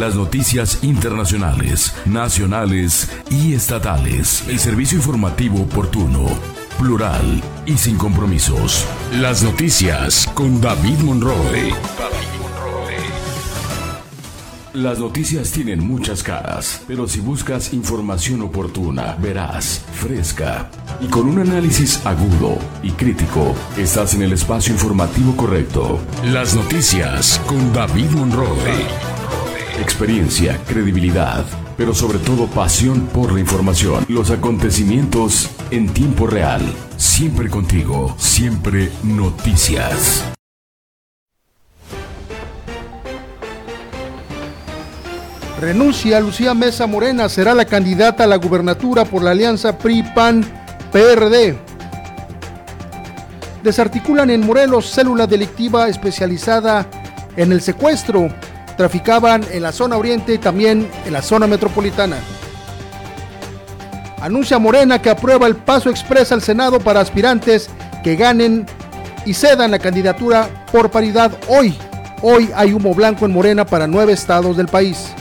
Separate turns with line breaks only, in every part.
Las noticias internacionales, nacionales y estatales. El servicio informativo oportuno, plural y sin compromisos. Las noticias con David Monroe. Las noticias tienen muchas caras, pero si buscas información oportuna, verás, fresca y con un análisis agudo y crítico, estás en el espacio informativo correcto. Las noticias con David Monroe. Experiencia, credibilidad, pero sobre todo pasión por la información. Los acontecimientos en tiempo real. Siempre contigo, siempre noticias.
Renuncia Lucía Mesa Morena, será la candidata a la gubernatura por la alianza PRI-PAN-PRD. Desarticulan en Morelos célula delictiva especializada en el secuestro. Traficaban en la zona oriente y también en la zona metropolitana. Anuncia Morena que aprueba el paso expresa al Senado para aspirantes que ganen y cedan la candidatura por paridad hoy. Hoy hay humo blanco en Morena para nueve estados del país.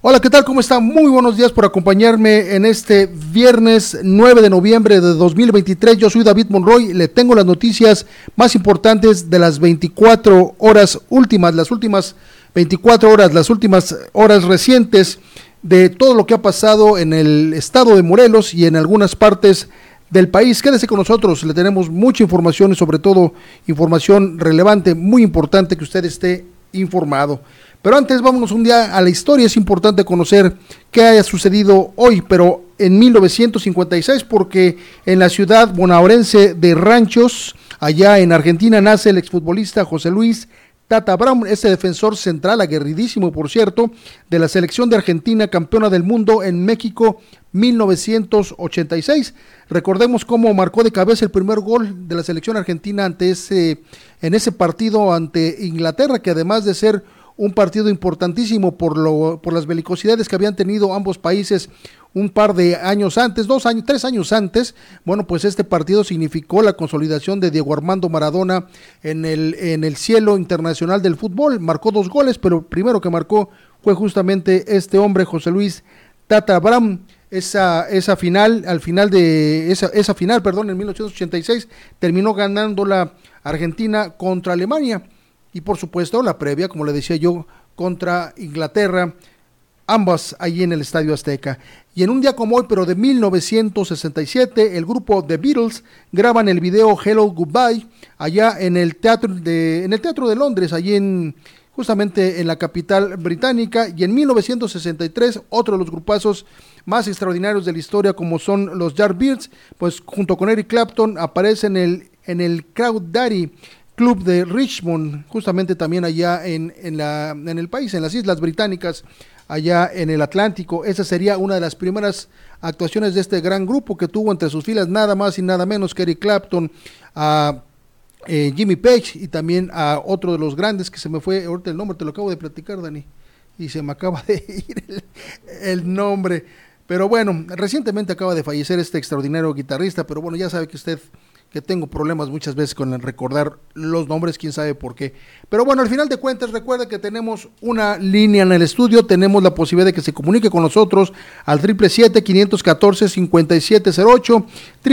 Hola, ¿qué tal? ¿Cómo están? Muy buenos días por acompañarme en este viernes 9 de noviembre de 2023. Yo soy David Monroy, le tengo las noticias más importantes de las 24 horas últimas, las últimas 24 horas, las últimas horas recientes de todo lo que ha pasado en el estado de Morelos y en algunas partes del país. Quédese con nosotros, le tenemos mucha información y sobre todo información relevante, muy importante que usted esté informado. Pero antes vámonos un día a la historia, es importante conocer qué haya sucedido hoy, pero en 1956, porque en la ciudad bonaerense de Ranchos, allá en Argentina, nace el exfutbolista José Luis Tata Brown, ese defensor central, aguerridísimo por cierto, de la selección de Argentina, campeona del mundo en México 1986. Recordemos cómo marcó de cabeza el primer gol de la selección argentina ante ese, en ese partido ante Inglaterra, que además de ser un partido importantísimo por, lo, por las belicosidades que habían tenido ambos países un par de años antes, dos años, tres años antes, bueno, pues este partido significó la consolidación de Diego Armando Maradona en el, en el cielo internacional del fútbol. Marcó dos goles, pero el primero que marcó fue justamente este hombre, José Luis Tata Abraham. Esa, esa final, al final de esa, esa final, perdón, en 1986, terminó ganando la Argentina contra Alemania y por supuesto la previa, como le decía yo, contra Inglaterra, ambas allí en el Estadio Azteca. Y en un día como hoy, pero de 1967, el grupo The Beatles graban el video Hello Goodbye allá en el teatro de, en el teatro de Londres, allí en justamente en la capital británica. Y en 1963, otro de los grupazos más extraordinarios de la historia, como son los Yardbirds, pues junto con Eric Clapton aparece en el en el Crowd Daddy Club de Richmond, justamente también allá en, en, la, en el país, en las Islas Británicas, allá en el Atlántico. Esa sería una de las primeras actuaciones de este gran grupo que tuvo entre sus filas nada más y nada menos que Eric Clapton, a eh, Jimmy Page y también a otro de los grandes que se me fue, ahorita el nombre te lo acabo de platicar, Dani, y se me acaba de ir el, el nombre. Pero bueno, recientemente acaba de fallecer este extraordinario guitarrista, pero bueno, ya sabe que usted que tengo problemas muchas veces con recordar los nombres, quién sabe por qué. Pero bueno, al final de cuentas, recuerda que tenemos una línea en el estudio, tenemos la posibilidad de que se comunique con nosotros al 777-514-5708,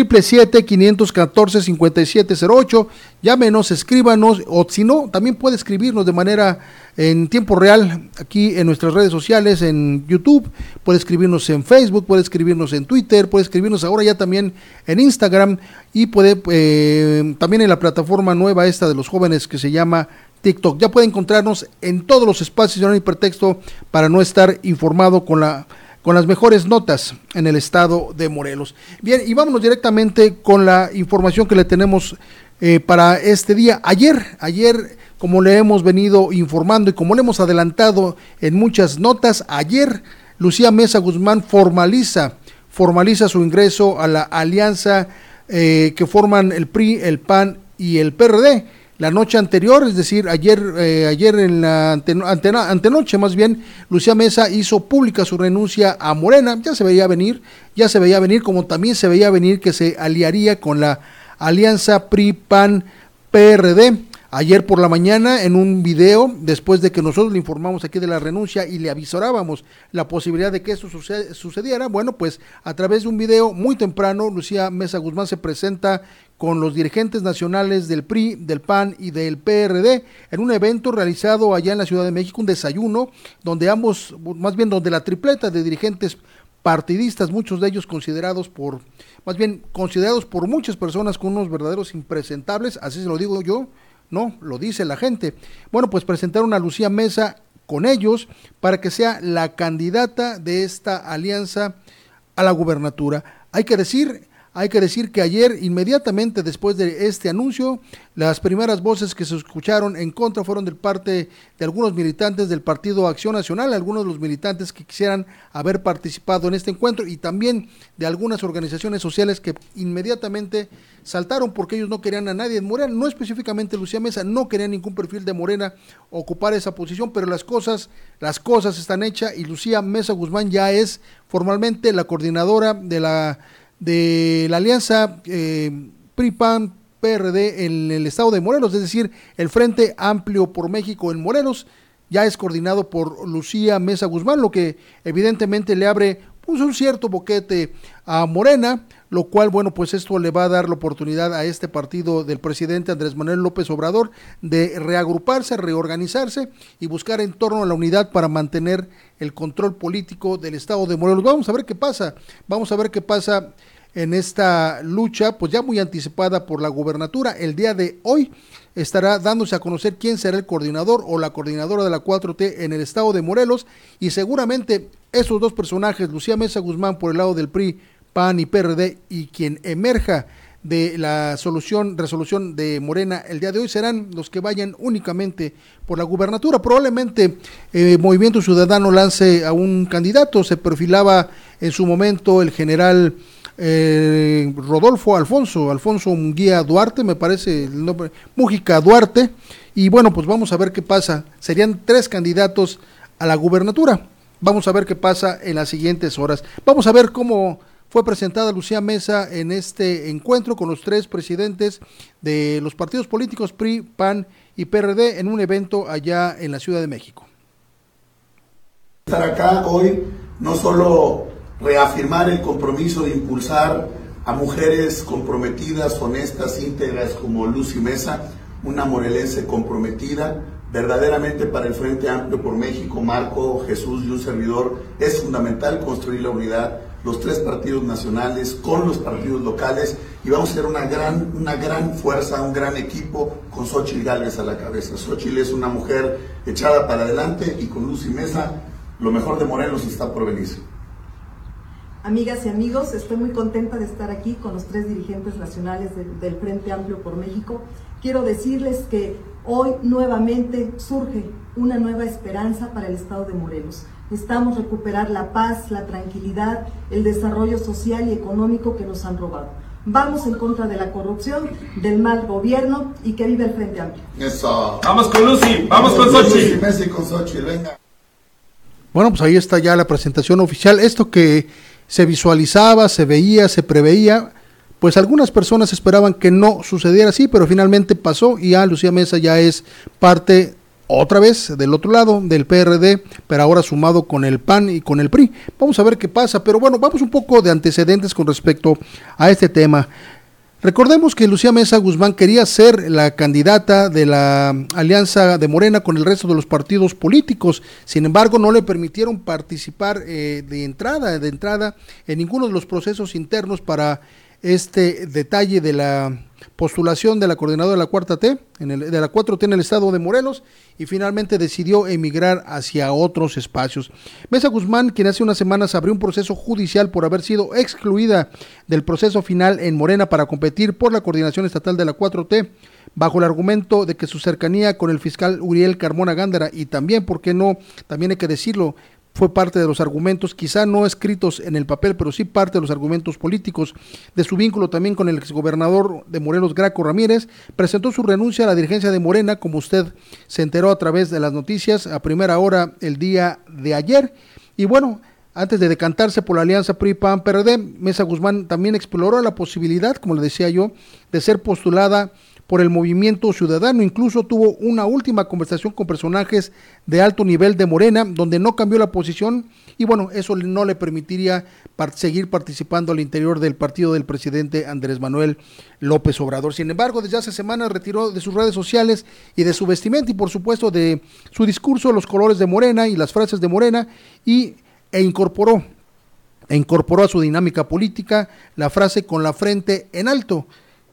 777-514-5708, llámenos, escríbanos, o si no, también puede escribirnos de manera en tiempo real aquí en nuestras redes sociales, en YouTube, puede escribirnos en Facebook, puede escribirnos en Twitter, puede escribirnos ahora ya también en Instagram. Y puede eh, también en la plataforma nueva esta de los jóvenes que se llama TikTok. Ya puede encontrarnos en todos los espacios de hipertexto para no estar informado con la con las mejores notas en el estado de Morelos. Bien, y vámonos directamente con la información que le tenemos eh, para este día. Ayer, ayer como le hemos venido informando y como le hemos adelantado en muchas notas, ayer Lucía Mesa Guzmán formaliza, formaliza su ingreso a la alianza eh, que forman el PRI, el PAN y el PRD. La noche anterior, es decir, ayer, eh, ayer en la antenoche más bien, Lucía Mesa hizo pública su renuncia a Morena, ya se veía venir, ya se veía venir, como también se veía venir que se aliaría con la alianza PRI-PAN-PRD. Ayer por la mañana, en un video, después de que nosotros le informamos aquí de la renuncia y le avisorábamos la posibilidad de que eso sucediera, bueno, pues a través de un video muy temprano, Lucía Mesa Guzmán se presenta con los dirigentes nacionales del PRI, del PAN y del PRD en un evento realizado allá en la Ciudad de México, un desayuno donde ambos, más bien donde la tripleta de dirigentes partidistas, muchos de ellos considerados por, más bien considerados por muchas personas como unos verdaderos impresentables, así se lo digo yo, no, lo dice la gente. Bueno, pues presentaron a Lucía Mesa con ellos para que sea la candidata de esta alianza a la gubernatura. Hay que decir, hay que decir que ayer, inmediatamente después de este anuncio, las primeras voces que se escucharon en contra fueron del parte de algunos militantes del Partido Acción Nacional, algunos de los militantes que quisieran haber participado en este encuentro y también de algunas organizaciones sociales que inmediatamente saltaron porque ellos no querían a nadie en Morena, no específicamente Lucía Mesa, no querían ningún perfil de Morena ocupar esa posición, pero las cosas, las cosas están hechas y Lucía Mesa Guzmán ya es formalmente la coordinadora de la de la alianza eh, PRI-PAN PRD en el estado de Morelos, es decir, el Frente Amplio por México en Morelos ya es coordinado por Lucía Mesa Guzmán, lo que evidentemente le abre pues, un cierto boquete a Morena, lo cual, bueno, pues esto le va a dar la oportunidad a este partido del presidente Andrés Manuel López Obrador de reagruparse, reorganizarse y buscar en torno a la unidad para mantener el control político del estado de Morelos. Vamos a ver qué pasa, vamos a ver qué pasa en esta lucha, pues ya muy anticipada por la gubernatura. El día de hoy estará dándose a conocer quién será el coordinador o la coordinadora de la 4T en el estado de Morelos y seguramente esos dos personajes, Lucía Mesa Guzmán por el lado del PRI, PAN y PRD y quien emerja de la solución, resolución de Morena el día de hoy serán los que vayan únicamente por la gubernatura. Probablemente eh, Movimiento Ciudadano lance a un candidato, se perfilaba en su momento el general eh, Rodolfo Alfonso, Alfonso Munguía Duarte, me parece el nombre, Mújica Duarte, y bueno, pues vamos a ver qué pasa. Serían tres candidatos a la gubernatura. Vamos a ver qué pasa en las siguientes horas. Vamos a ver cómo fue presentada Lucía Mesa en este encuentro con los tres presidentes de los partidos políticos PRI, PAN y PRD en un evento allá en la Ciudad de México.
Estar acá hoy no solo reafirmar el compromiso de impulsar a mujeres comprometidas, honestas, íntegras como Lucy Mesa, una morelense comprometida, verdaderamente para el Frente Amplio por México, Marco, Jesús y un servidor, es fundamental construir la unidad los tres partidos nacionales con los partidos locales y vamos a ser una gran, una gran fuerza, un gran equipo con Xochitl Gálvez a la cabeza. Xochitl es una mujer echada para adelante y con Luz y Mesa lo mejor de Morelos está por venir.
Amigas y amigos, estoy muy contenta de estar aquí con los tres dirigentes nacionales del Frente Amplio por México. Quiero decirles que hoy nuevamente surge una nueva esperanza para el Estado de Morelos. Necesitamos recuperar la paz, la tranquilidad, el desarrollo social y económico que nos han robado. Vamos en contra de la corrupción, del mal gobierno y que vive el Frente Amplio.
Eso.
Vamos con Lucy, vamos con Sochi.
Messi con Sochi, venga.
Bueno, pues ahí está ya la presentación oficial. Esto que se visualizaba, se veía, se preveía, pues algunas personas esperaban que no sucediera así, pero finalmente pasó y ya Lucía Mesa ya es parte otra vez del otro lado del PRD, pero ahora sumado con el PAN y con el PRI. Vamos a ver qué pasa, pero bueno, vamos un poco de antecedentes con respecto a este tema. Recordemos que Lucía Mesa Guzmán quería ser la candidata de la alianza de Morena con el resto de los partidos políticos, sin embargo no le permitieron participar eh, de entrada, de entrada en ninguno de los procesos internos para este detalle de la postulación de la coordinadora de la cuarta T, en el, de la 4T en el estado de Morelos, y finalmente decidió emigrar hacia otros espacios. Mesa Guzmán, quien hace unas semanas abrió un proceso judicial por haber sido excluida del proceso final en Morena para competir por la coordinación estatal de la 4T, bajo el argumento de que su cercanía con el fiscal Uriel Carmona Gándara y también, ¿por qué no? También hay que decirlo, fue parte de los argumentos, quizá no escritos en el papel, pero sí parte de los argumentos políticos de su vínculo también con el exgobernador de Morelos, Graco Ramírez, presentó su renuncia a la dirigencia de Morena, como usted se enteró a través de las noticias a primera hora el día de ayer. Y bueno, antes de decantarse por la alianza PRI-PAN-PRD, Mesa Guzmán también exploró la posibilidad, como le decía yo, de ser postulada por el movimiento ciudadano. Incluso tuvo una última conversación con personajes de alto nivel de Morena, donde no cambió la posición y bueno, eso no le permitiría seguir participando al interior del partido del presidente Andrés Manuel López Obrador. Sin embargo, desde hace semanas retiró de sus redes sociales y de su vestimenta y por supuesto de su discurso los colores de Morena y las frases de Morena y, e incorporó e incorporó a su dinámica política la frase con la frente en alto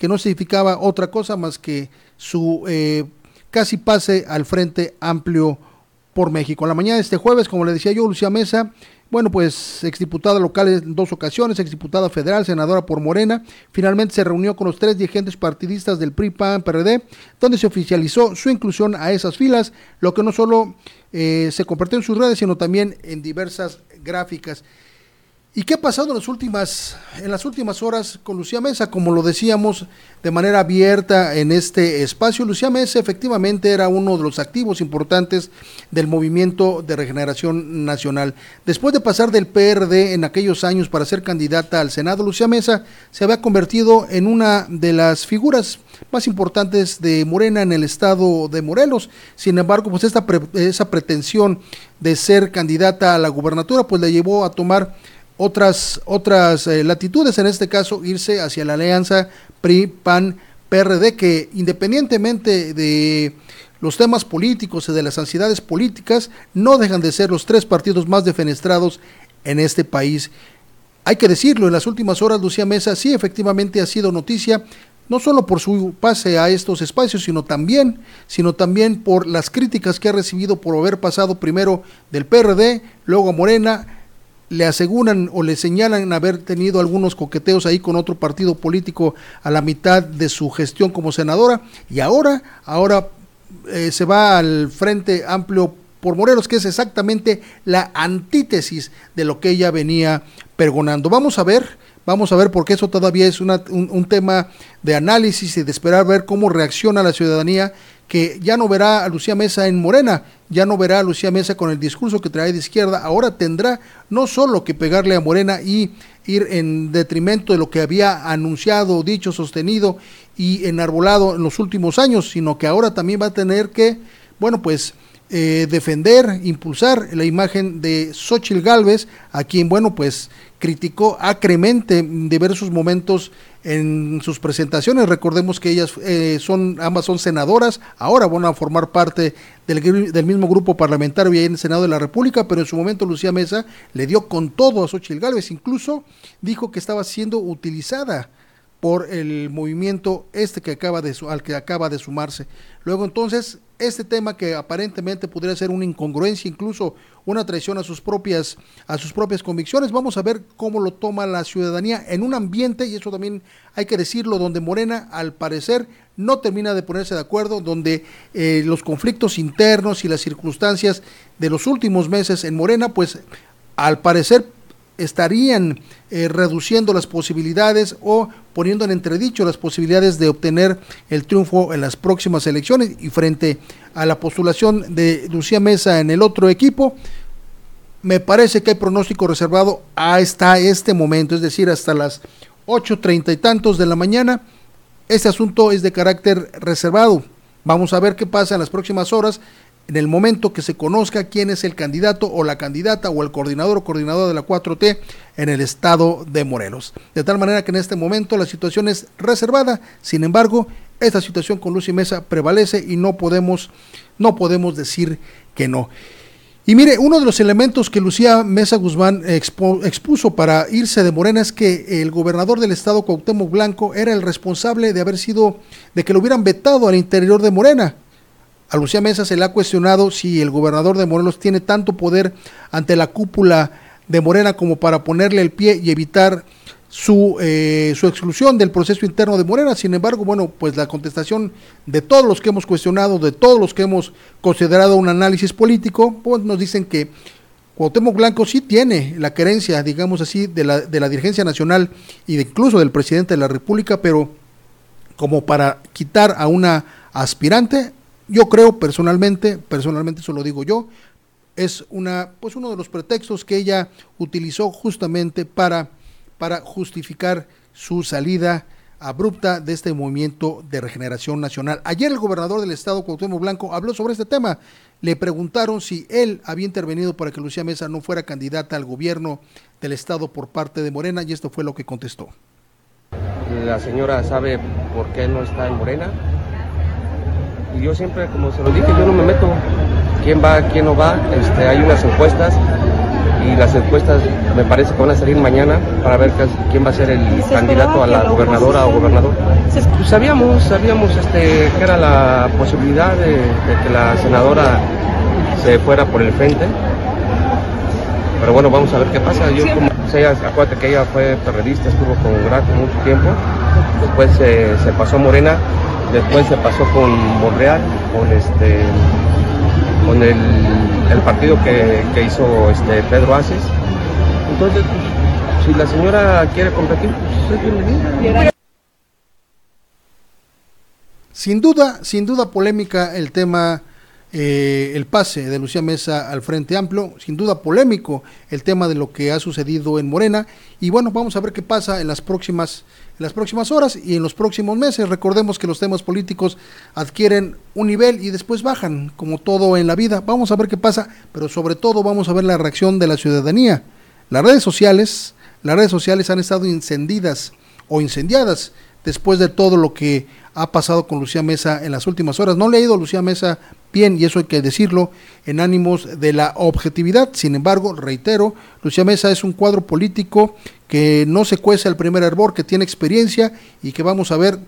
que no significaba otra cosa más que su eh, casi pase al Frente Amplio por México. En la mañana de este jueves, como le decía yo, Lucía Mesa, bueno, pues exdiputada local en dos ocasiones, exdiputada federal, senadora por Morena, finalmente se reunió con los tres dirigentes partidistas del PRI, PAN, PRD, donde se oficializó su inclusión a esas filas, lo que no solo eh, se compartió en sus redes, sino también en diversas gráficas. ¿Y qué ha pasado en las últimas, en las últimas horas con Lucía Mesa? Como lo decíamos de manera abierta en este espacio, Lucía Mesa efectivamente era uno de los activos importantes del movimiento de regeneración nacional. Después de pasar del PRD en aquellos años para ser candidata al Senado, Lucía Mesa se había convertido en una de las figuras más importantes de Morena en el estado de Morelos. Sin embargo, pues esta esa pretensión de ser candidata a la gubernatura, pues le llevó a tomar otras, otras eh, latitudes, en este caso irse hacia la alianza PRI-PAN-PRD, que independientemente de los temas políticos y de las ansiedades políticas, no dejan de ser los tres partidos más defenestrados en este país. hay que decirlo, en las últimas horas Lucía Mesa sí efectivamente ha sido noticia, no solo por su pase a estos espacios, sino también, sino también por las críticas que ha recibido por haber pasado primero del PRD, luego a Morena, le aseguran o le señalan haber tenido algunos coqueteos ahí con otro partido político a la mitad de su gestión como senadora y ahora, ahora eh, se va al Frente Amplio por Morelos, que es exactamente la antítesis de lo que ella venía pergonando. Vamos a ver, vamos a ver, porque eso todavía es un, un, tema de análisis y de esperar ver cómo reacciona la ciudadanía, que ya no verá a Lucía Mesa en Morena, ya no verá a Lucía Mesa con el discurso que trae de izquierda, ahora tendrá no solo que pegarle a Morena y ir en detrimento de lo que había anunciado, dicho, sostenido y enarbolado en los últimos años, sino que ahora también va a tener que, bueno, pues eh, defender, impulsar la imagen de Xochitl Galvez, a quien, bueno, pues criticó acremente diversos momentos en sus presentaciones. Recordemos que ellas eh, son, ambas son senadoras, ahora van a formar parte del, del, mismo grupo parlamentario y en el Senado de la República, pero en su momento Lucía Mesa le dio con todo a Xochitl Galvez, incluso dijo que estaba siendo utilizada por el movimiento este que acaba de al que acaba de sumarse. Luego entonces este tema que aparentemente podría ser una incongruencia, incluso una traición a sus propias a sus propias convicciones, vamos a ver cómo lo toma la ciudadanía en un ambiente y eso también hay que decirlo donde Morena al parecer no termina de ponerse de acuerdo, donde eh, los conflictos internos y las circunstancias de los últimos meses en Morena pues al parecer estarían eh, reduciendo las posibilidades o poniendo en entredicho las posibilidades de obtener el triunfo en las próximas elecciones y frente a la postulación de Lucía Mesa en el otro equipo, me parece que hay pronóstico reservado hasta este momento, es decir, hasta las 8.30 y tantos de la mañana. Este asunto es de carácter reservado. Vamos a ver qué pasa en las próximas horas en el momento que se conozca quién es el candidato o la candidata o el coordinador o coordinadora de la 4T en el estado de Morelos. De tal manera que en este momento la situación es reservada, sin embargo, esta situación con Lucy Mesa prevalece y no podemos, no podemos decir que no. Y mire, uno de los elementos que Lucía Mesa Guzmán expuso para irse de Morena es que el gobernador del estado Cuauhtémoc Blanco era el responsable de haber sido, de que lo hubieran vetado al interior de Morena. A Lucía Mesa se le ha cuestionado si el gobernador de Morelos tiene tanto poder ante la cúpula de Morena como para ponerle el pie y evitar su, eh, su exclusión del proceso interno de Morena. Sin embargo, bueno, pues la contestación de todos los que hemos cuestionado, de todos los que hemos considerado un análisis político, pues nos dicen que Cuauhtémoc Blanco sí tiene la querencia, digamos así, de la, de la dirigencia nacional y de incluso del presidente de la República, pero como para quitar a una aspirante, yo creo personalmente, personalmente eso lo digo yo, es una, pues uno de los pretextos que ella utilizó justamente para, para justificar su salida abrupta de este movimiento de regeneración nacional. Ayer el gobernador del estado, Cuauhtémoc Blanco, habló sobre este tema. Le preguntaron si él había intervenido para que Lucía Mesa no fuera candidata al gobierno del estado por parte de Morena y esto fue lo que contestó.
La señora sabe por qué no está en Morena y yo siempre, como se lo dije, yo no me meto quién va, quién no va. Este, hay unas encuestas y las encuestas me parece que van a salir mañana para ver quién va a ser el candidato a la gobernadora o gobernador. Pues sabíamos, sabíamos este, que era la posibilidad de, que la senadora se fuera por el frente. Pero bueno, vamos a ver qué pasa. Yo como ella, acuérdate que ella fue periodista, estuvo con Grato mucho tiempo, después se pasó a Morena después se pasó con Monreal, con este con el, partido que, hizo este Pedro Aces. Entonces, pues, si la señora quiere competir, pues es bienvenida.
Sin duda, sin duda polémica el tema eh, el pase de Lucía Mesa al Frente Amplio, sin duda polémico el tema de lo que ha sucedido en Morena y bueno, vamos a ver qué pasa en las próximas las próximas horas y en los próximos meses. Recordemos que los temas políticos adquieren un nivel y después bajan, como todo en la vida. Vamos a ver qué pasa, pero sobre todo vamos a ver la reacción de la ciudadanía. Las redes sociales, las redes sociales han estado incendidas o incendiadas después de todo lo que ha pasado con Lucía Mesa en las últimas horas. No le ha ido Lucía Mesa bien, y eso hay que decirlo, en ánimos de la objetividad. Sin embargo, reitero, Lucía Mesa es un cuadro político que no se cuece al primer hervor, que tiene experiencia y que vamos a ver,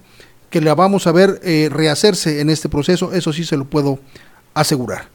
que la vamos a ver eh, rehacerse en este proceso, eso sí se lo puedo asegurar.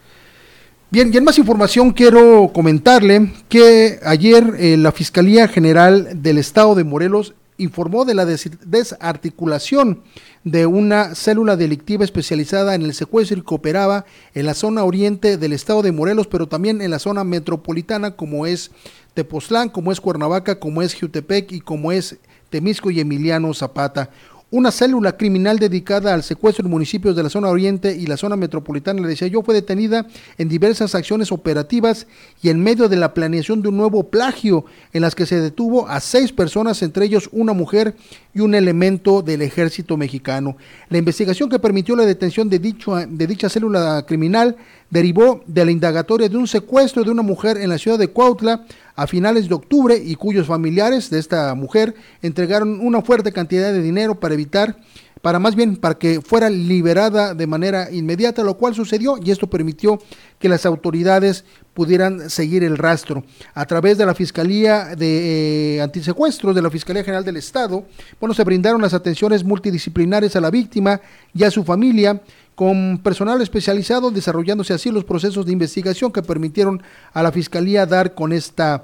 Bien, y en más información quiero comentarle que ayer eh, la Fiscalía General del Estado de Morelos informó de la desarticulación de una célula delictiva especializada en el secuestro y que operaba en la zona oriente del estado de Morelos, pero también en la zona metropolitana como es Tepoztlán, como es Cuernavaca, como es Jutepec y como es Temisco y Emiliano Zapata. Una célula criminal dedicada al secuestro en municipios de la zona oriente y la zona metropolitana, le decía yo, fue detenida en diversas acciones operativas y en medio de la planeación de un nuevo plagio en las que se detuvo a seis personas, entre ellos una mujer y un elemento del ejército mexicano. La investigación que permitió la detención de, dicho, de dicha célula criminal derivó de la indagatoria de un secuestro de una mujer en la ciudad de Cuautla a finales de octubre y cuyos familiares de esta mujer entregaron una fuerte cantidad de dinero para evitar para más bien para que fuera liberada de manera inmediata, lo cual sucedió y esto permitió que las autoridades pudieran seguir el rastro. A través de la Fiscalía de eh, Antisecuestros, de la Fiscalía General del Estado, bueno, se brindaron las atenciones multidisciplinares a la víctima y a su familia, con personal especializado desarrollándose así los procesos de investigación que permitieron a la Fiscalía dar con esta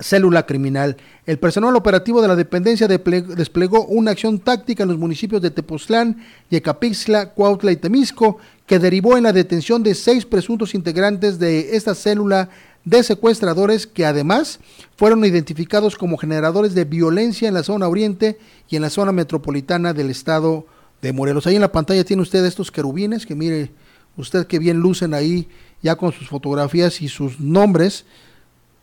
célula criminal. El personal operativo de la dependencia desplegó una acción táctica en los municipios de Tepoztlán, Yecapixtla, Cuautla y Temisco, que derivó en la detención de seis presuntos integrantes de esta célula de secuestradores que además fueron identificados como generadores de violencia en la zona oriente y en la zona metropolitana del estado de Morelos. Ahí en la pantalla tiene usted estos querubines que mire usted que bien lucen ahí ya con sus fotografías y sus nombres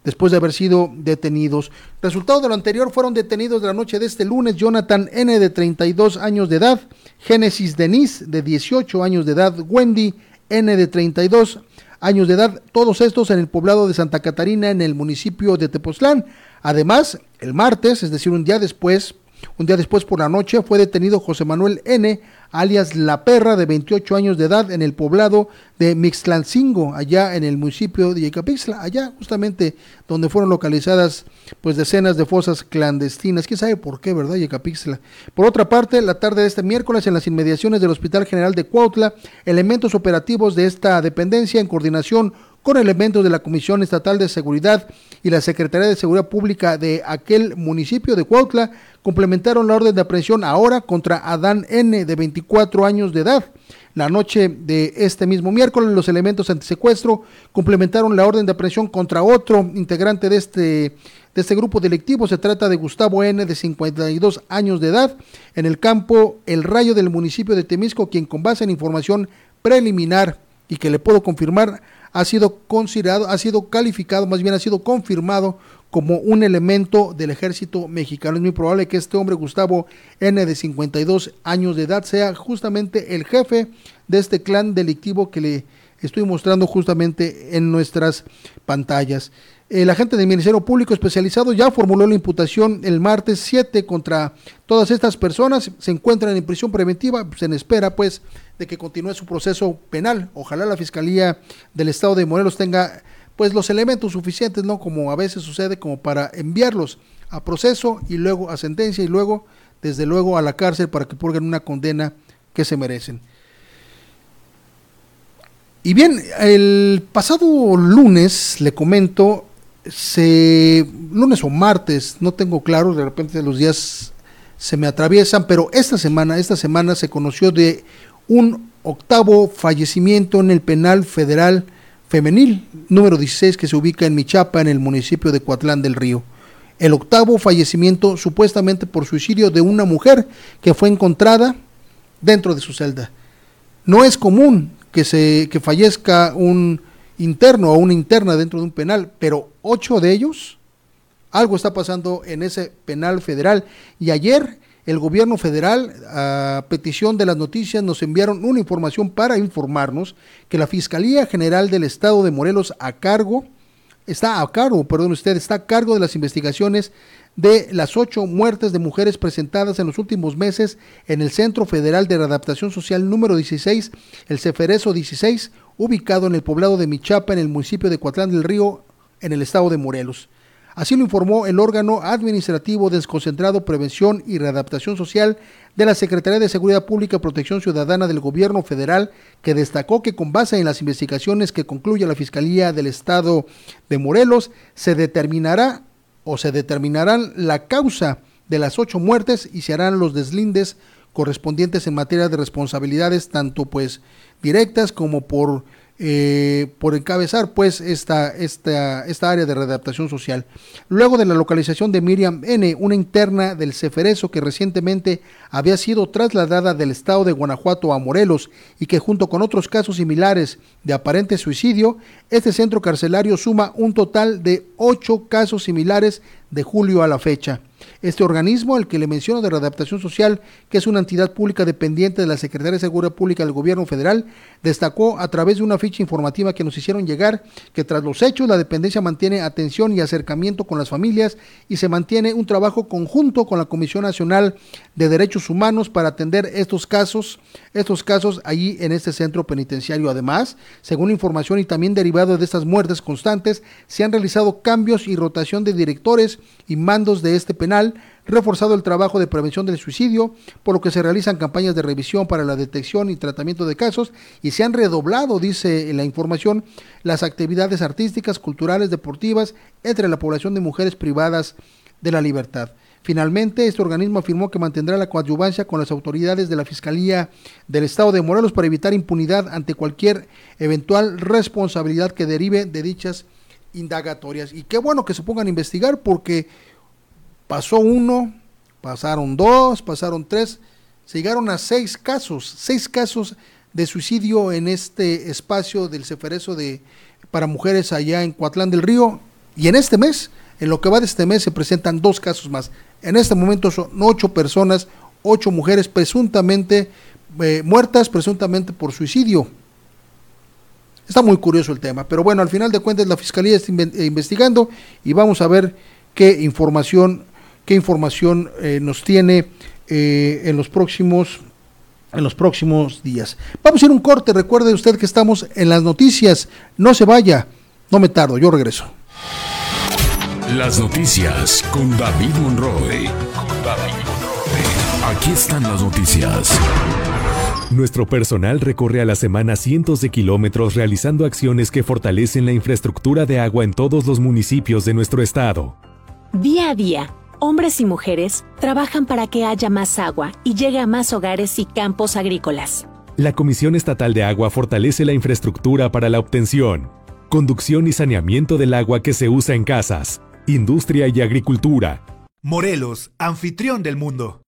después de haber sido detenidos. Resultado de lo anterior fueron detenidos de la noche de este lunes Jonathan N de 32 años de edad, Génesis Denise de 18 años de edad, Wendy N de 32 años de edad, todos estos en el poblado de Santa Catarina en el municipio de Tepoztlán. Además, el martes, es decir, un día después, un día después por la noche fue detenido José Manuel N., alias La Perra, de 28 años de edad, en el poblado de Mixtlancingo, allá en el municipio de Yecapixtla, allá justamente donde fueron localizadas pues decenas de fosas clandestinas. ¿Quién sabe por qué, verdad, Yecapixtla? Por otra parte, la tarde de este miércoles, en las inmediaciones del Hospital General de Cuautla, elementos operativos de esta dependencia en coordinación con elementos de la Comisión Estatal de Seguridad y la Secretaría de Seguridad Pública de aquel municipio de Cuautla complementaron la orden de aprehensión ahora contra Adán N de 24 años de edad. La noche de este mismo miércoles, los elementos antisecuestro complementaron la orden de aprehensión contra otro integrante de este, de este grupo delictivo. Se trata de Gustavo N, de 52 años de edad, en el campo El Rayo del municipio de Temisco, quien con base en información preliminar y que le puedo confirmar, ha sido considerado, ha sido calificado, más bien ha sido confirmado como un elemento del ejército mexicano. Es muy probable que este hombre, Gustavo N, de 52 años de edad, sea justamente el jefe de este clan delictivo que le estoy mostrando justamente en nuestras pantallas. El agente del Ministerio Público especializado ya formuló la imputación el martes 7 contra todas estas personas. Se encuentran en prisión preventiva. Se espera, pues, de que continúe su proceso penal. Ojalá la Fiscalía del Estado de Morelos tenga, pues, los elementos suficientes, ¿no? Como a veces sucede, como para enviarlos a proceso y luego a sentencia y luego, desde luego, a la cárcel para que purguen una condena que se merecen. Y bien, el pasado lunes, le comento, se lunes o martes, no tengo claro, de repente los días se me atraviesan, pero esta semana, esta semana se conoció de un octavo fallecimiento en el penal federal femenil número 16 que se ubica en Michapa, en el municipio de Coatlán del Río. El octavo fallecimiento supuestamente por suicidio de una mujer que fue encontrada dentro de su celda. No es común que se que fallezca un interno o una interna dentro de un penal, pero ocho de ellos, algo está pasando en ese penal federal. Y ayer el gobierno federal, a petición de las noticias, nos enviaron una información para informarnos que la Fiscalía General del Estado de Morelos, a cargo está a cargo, perdón usted, está a cargo de las investigaciones de las ocho muertes de mujeres presentadas en los últimos meses en el Centro Federal de Readaptación Social número 16, el Ceferezo 16, ubicado en el poblado de Michapa, en el municipio de Coatlán del Río, en el estado de Morelos. Así lo informó el órgano administrativo desconcentrado Prevención y Readaptación Social de la Secretaría de Seguridad Pública y Protección Ciudadana del Gobierno Federal, que destacó que con base en las investigaciones que concluye la Fiscalía del Estado de Morelos, se determinará o se determinarán la causa de las ocho muertes y se harán los deslindes correspondientes en materia de responsabilidades tanto pues directas como por eh, por encabezar pues esta, esta, esta área de readaptación social. Luego de la localización de Miriam N., una interna del Ceferezo que recientemente había sido trasladada del estado de Guanajuato a Morelos y que junto con otros casos similares de aparente suicidio, este centro carcelario suma un total de ocho casos similares de julio a la fecha. Este organismo, al que le menciono de readaptación social, que es una entidad pública dependiente de la Secretaría de Seguridad Pública del Gobierno Federal, destacó a través de una ficha informativa que nos hicieron llegar que tras los hechos la dependencia mantiene atención y acercamiento con las familias y se mantiene un trabajo conjunto con la Comisión Nacional de Derechos Humanos para atender estos casos, estos casos allí en este centro penitenciario. Además, según información y también derivado de estas muertes constantes, se han realizado cambios y rotación de directores y mandos de este penal, reforzado el trabajo de prevención del suicidio, por lo que se realizan campañas de revisión para la detección y tratamiento de casos y se han redoblado, dice la información, las actividades artísticas, culturales, deportivas entre la población de mujeres privadas de la libertad. Finalmente, este organismo afirmó que mantendrá la coadyuvancia con las autoridades de la Fiscalía del Estado de Morelos para evitar impunidad ante cualquier eventual responsabilidad que derive de dichas indagatorias. Y qué bueno que se pongan a investigar porque pasó uno, pasaron dos, pasaron tres, se llegaron a seis casos, seis casos de suicidio en este espacio del Ceferezo de, para mujeres allá en Coatlán del Río. Y en este mes, en lo que va de este mes, se presentan dos casos más. En este momento son ocho personas, ocho mujeres presuntamente eh, muertas, presuntamente por suicidio. Está muy curioso el tema, pero bueno, al final de cuentas la Fiscalía está investigando y vamos a ver qué información, qué información eh, nos tiene eh, en los próximos en los próximos días. Vamos a ir un corte, recuerde usted que estamos en las noticias, no se vaya, no me tardo, yo regreso.
Las noticias con David Monroe. Con David Monroe. Aquí están las noticias.
Nuestro personal recorre a la semana cientos de kilómetros realizando acciones que fortalecen la infraestructura de agua en todos los municipios de nuestro estado.
Día a día, hombres y mujeres trabajan para que haya más agua y llegue a más hogares y campos agrícolas.
La Comisión Estatal de Agua fortalece la infraestructura para la obtención, conducción y saneamiento del agua que se usa en casas, industria y agricultura.
Morelos, anfitrión del mundo.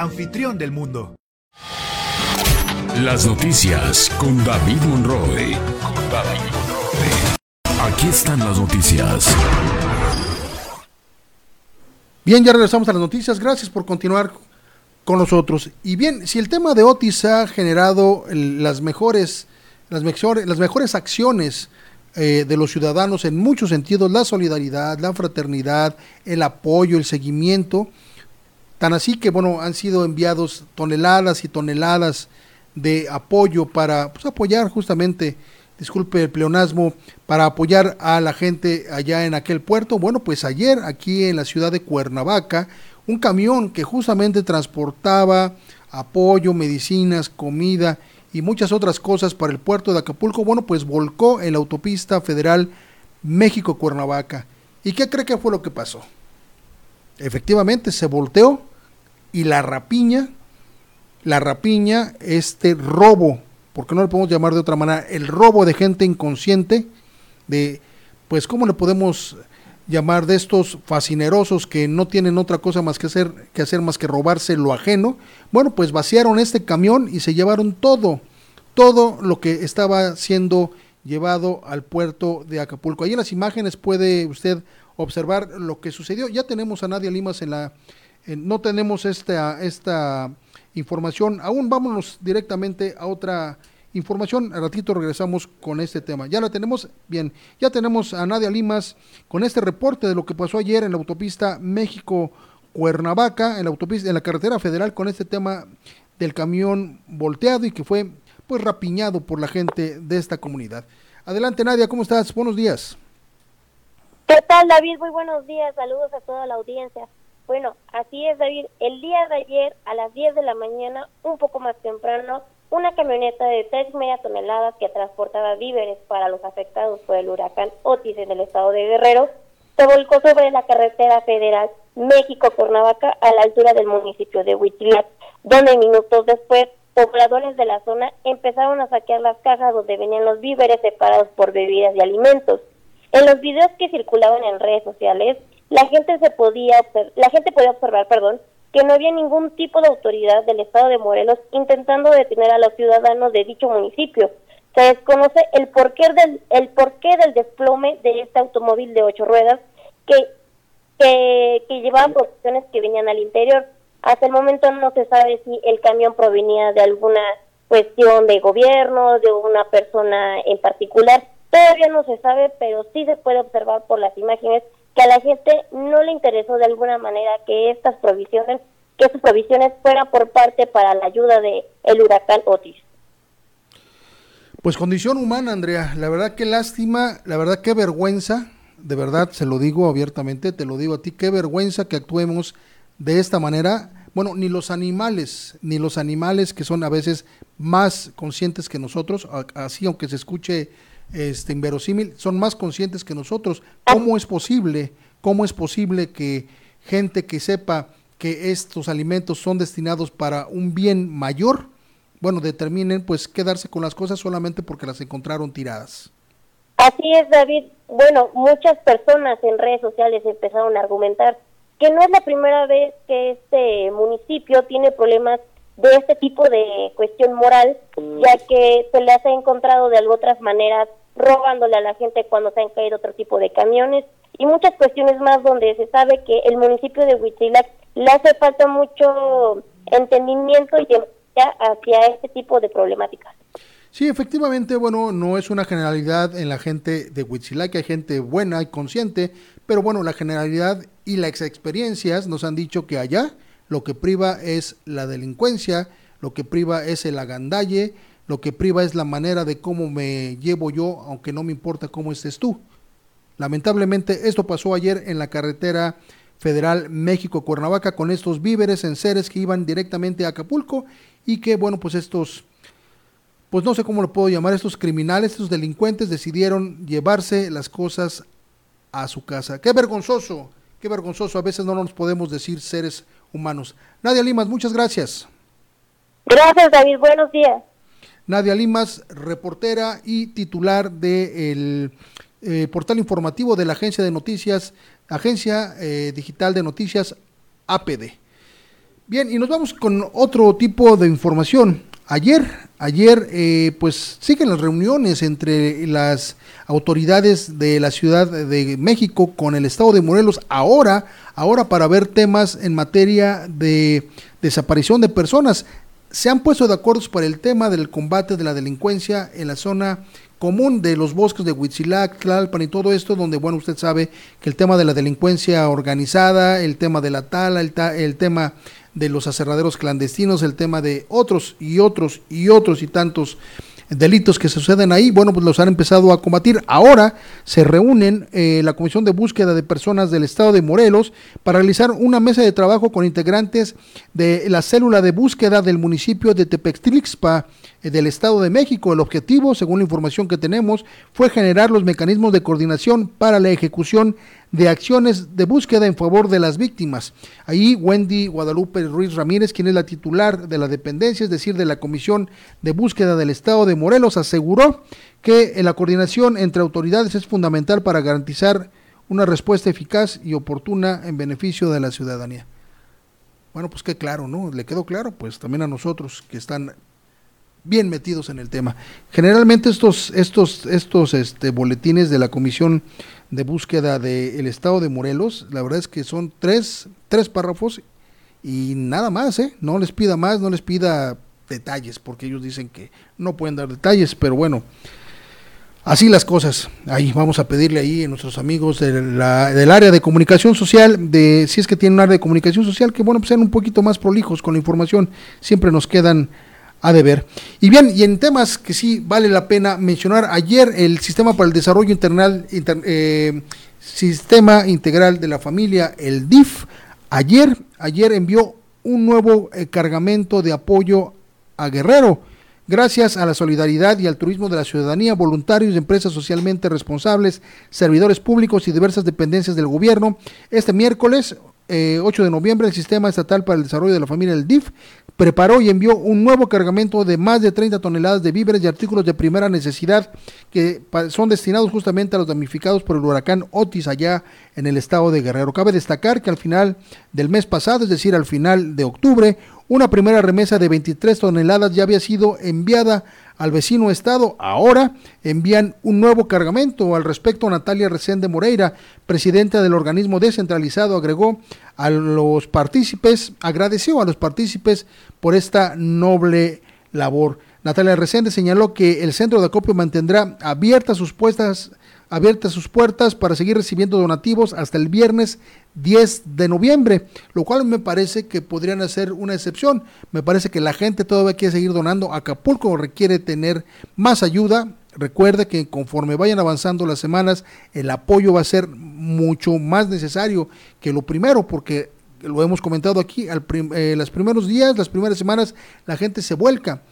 Anfitrión del mundo.
Las noticias con David Monroe. Con David Monroe. Aquí están las noticias.
Bien, ya regresamos a las noticias. Gracias por continuar con nosotros. Y bien, si el tema de Otis ha generado las mejores, las mejores, las mejores acciones eh, de los ciudadanos en muchos sentidos, la solidaridad, la fraternidad, el apoyo, el seguimiento, Tan así que, bueno, han sido enviados toneladas y toneladas de apoyo para pues, apoyar justamente, disculpe el pleonasmo, para apoyar a la gente allá en aquel puerto. Bueno, pues ayer aquí en la ciudad de Cuernavaca, un camión que justamente transportaba apoyo, medicinas, comida y muchas otras cosas para el puerto de Acapulco, bueno, pues volcó en la autopista federal México-Cuernavaca. ¿Y qué cree que fue lo que pasó? Efectivamente, se volteó y la rapiña, la rapiña, este robo, porque no le podemos llamar de otra manera, el robo de gente inconsciente, de, pues, ¿cómo le podemos llamar de estos fascinerosos que no tienen otra cosa más que hacer, que hacer más que robarse lo ajeno? Bueno, pues vaciaron este camión y se llevaron todo, todo lo que estaba siendo llevado al puerto de Acapulco. Ahí en las imágenes puede usted observar lo que sucedió. Ya tenemos a Nadia Limas en la... no tenemos esta, esta información. Aún vámonos directamente a otra información. A ratito regresamos con este tema. Ya la tenemos, bien, ya tenemos a Nadia Limas con este reporte de lo que pasó ayer en la autopista México Cuernavaca, en la autopista, en la carretera federal con este tema del camión volteado y que fue pues rapiñado por la gente de esta comunidad. Adelante Nadia, ¿cómo estás? Buenos días.
¿Qué tal David? Muy buenos días, saludos a toda la audiencia. Bueno, así es David, el día de ayer a las 10 de la mañana, un poco más temprano, una camioneta de tres media toneladas que transportaba víveres para los afectados por el huracán Otis en el estado de Guerrero se volcó sobre la carretera federal México-Cuernavaca a la altura del municipio de Huitzilac, donde minutos después pobladores de la zona empezaron a saquear las cajas donde venían los víveres separados por bebidas y alimentos. En los videos que circulaban en redes sociales, la gente se podía la gente podía observar, perdón, que no había ningún tipo de autoridad del estado de Morelos intentando detener a los ciudadanos de dicho municipio. Se desconoce el porqué del el porqué del desplome de este automóvil de ocho ruedas que que, que llevaba producciones que venían al interior. Hasta el momento no se sabe si el camión provenía de alguna cuestión de gobierno, de una persona en particular. Todavía no se sabe, pero sí se puede observar por las imágenes que a la gente no le interesó de alguna manera que estas provisiones, que estas provisiones fueran por parte para la ayuda de el huracán Otis.
Pues condición humana, Andrea. La verdad qué lástima, la verdad qué vergüenza. De verdad, se lo digo abiertamente, te lo digo a ti, qué vergüenza que actuemos de esta manera. Bueno, ni los animales, ni los animales que son a veces más conscientes que nosotros, así aunque se escuche este, inverosímil, son más conscientes que nosotros. ¿Cómo es posible? ¿Cómo es posible que gente que sepa que estos alimentos son destinados para un bien mayor, bueno, determinen pues quedarse con las cosas solamente porque las encontraron tiradas?
Así es, David. Bueno, muchas personas en redes sociales empezaron a argumentar que no es la primera vez que este municipio tiene problemas de este tipo de cuestión moral, ya que se les ha encontrado de otras maneras robándole a la gente cuando se han caído otro tipo de camiones y muchas cuestiones más donde se sabe que el municipio de Huitzilac le hace falta mucho entendimiento y hacia este tipo de problemáticas.
Sí, efectivamente, bueno, no es una generalidad en la gente de Huitzilac, hay gente buena y consciente, pero bueno, la generalidad y las experiencias nos han dicho que allá lo que priva es la delincuencia, lo que priva es el agandalle, lo que priva es la manera de cómo me llevo yo, aunque no me importa cómo estés tú. Lamentablemente esto pasó ayer en la carretera federal México-Cuernavaca con estos víveres en seres que iban directamente a Acapulco y que bueno pues estos pues no sé cómo lo puedo llamar, estos criminales, estos delincuentes decidieron llevarse las cosas a su casa. Qué vergonzoso, qué vergonzoso, a veces no nos podemos decir seres humanos. Nadia Limas, muchas gracias.
Gracias David, buenos días.
Nadia Limas, reportera y titular del de eh, portal informativo de la agencia de noticias, Agencia eh, Digital de Noticias APD. Bien, y nos vamos con otro tipo de información. Ayer, ayer, eh, pues siguen las reuniones entre las autoridades de la Ciudad de México con el Estado de Morelos, ahora, ahora para ver temas en materia de desaparición de personas. Se han puesto de acuerdo para el tema del combate de la delincuencia en la zona común de los bosques de Huitzilac, Tlalpan y todo esto, donde, bueno, usted sabe que el tema de la delincuencia organizada, el tema de la tala, el, el tema de los aserraderos clandestinos, el tema de otros y otros y otros y tantos delitos que suceden ahí, bueno, pues los han empezado a combatir. Ahora se reúnen eh, la Comisión de Búsqueda de Personas del Estado de Morelos para realizar una mesa de trabajo con integrantes de la célula de búsqueda del municipio de Tepextlixpa eh, del Estado de México. El objetivo, según la información que tenemos, fue generar los mecanismos de coordinación para la ejecución de acciones de búsqueda en favor de las víctimas. Ahí Wendy Guadalupe Ruiz Ramírez, quien es la titular de la dependencia, es decir, de la Comisión de Búsqueda del Estado de Morelos, aseguró que la coordinación entre autoridades es fundamental para garantizar una respuesta eficaz y oportuna en beneficio de la ciudadanía. Bueno, pues qué claro, ¿no? Le quedó claro, pues también a nosotros que están bien metidos en el tema. Generalmente estos, estos, estos este, boletines de la Comisión de Búsqueda del Estado de Morelos, la verdad es que son tres, tres párrafos y nada más, ¿eh? No les pida más, no les pida detalles, porque ellos dicen que no pueden dar detalles, pero bueno, así las cosas. Ahí vamos a pedirle ahí a nuestros amigos del área de comunicación social, de si es que tienen un área de comunicación social, que bueno, pues sean un poquito más prolijos con la información, siempre nos quedan a deber. Y bien, y en temas que sí vale la pena mencionar, ayer el Sistema para el Desarrollo Internal, eh, Sistema Integral de la Familia, el DIF, ayer, ayer envió un nuevo eh, cargamento de apoyo a Guerrero. Gracias a la solidaridad y al turismo de la ciudadanía, voluntarios empresas socialmente responsables, servidores públicos y diversas dependencias del gobierno, este miércoles 8 eh, de noviembre, el Sistema Estatal para el Desarrollo de la Familia, el DIF, preparó y envió un nuevo cargamento de más de 30 toneladas de víveres y artículos de primera necesidad que son destinados justamente a los damnificados por el huracán Otis allá en el estado de Guerrero. Cabe destacar que al final del mes pasado, es decir, al final de octubre, una primera remesa de 23 toneladas ya había sido enviada al vecino estado. Ahora envían un nuevo cargamento. Al respecto, Natalia Resende Moreira, presidenta del organismo descentralizado, agregó a los partícipes, agradeció a los partícipes por esta noble labor. Natalia Resende señaló que el centro de acopio mantendrá abiertas sus puestas abiertas sus puertas para seguir recibiendo donativos hasta el viernes 10 de noviembre, lo cual me parece que podrían hacer una excepción. Me parece que la gente todavía quiere seguir donando. Acapulco requiere tener más ayuda. Recuerde que conforme vayan avanzando las semanas, el apoyo va a ser mucho más necesario que lo primero, porque lo hemos comentado aquí, al eh, los primeros días, las primeras semanas, la gente se vuelca,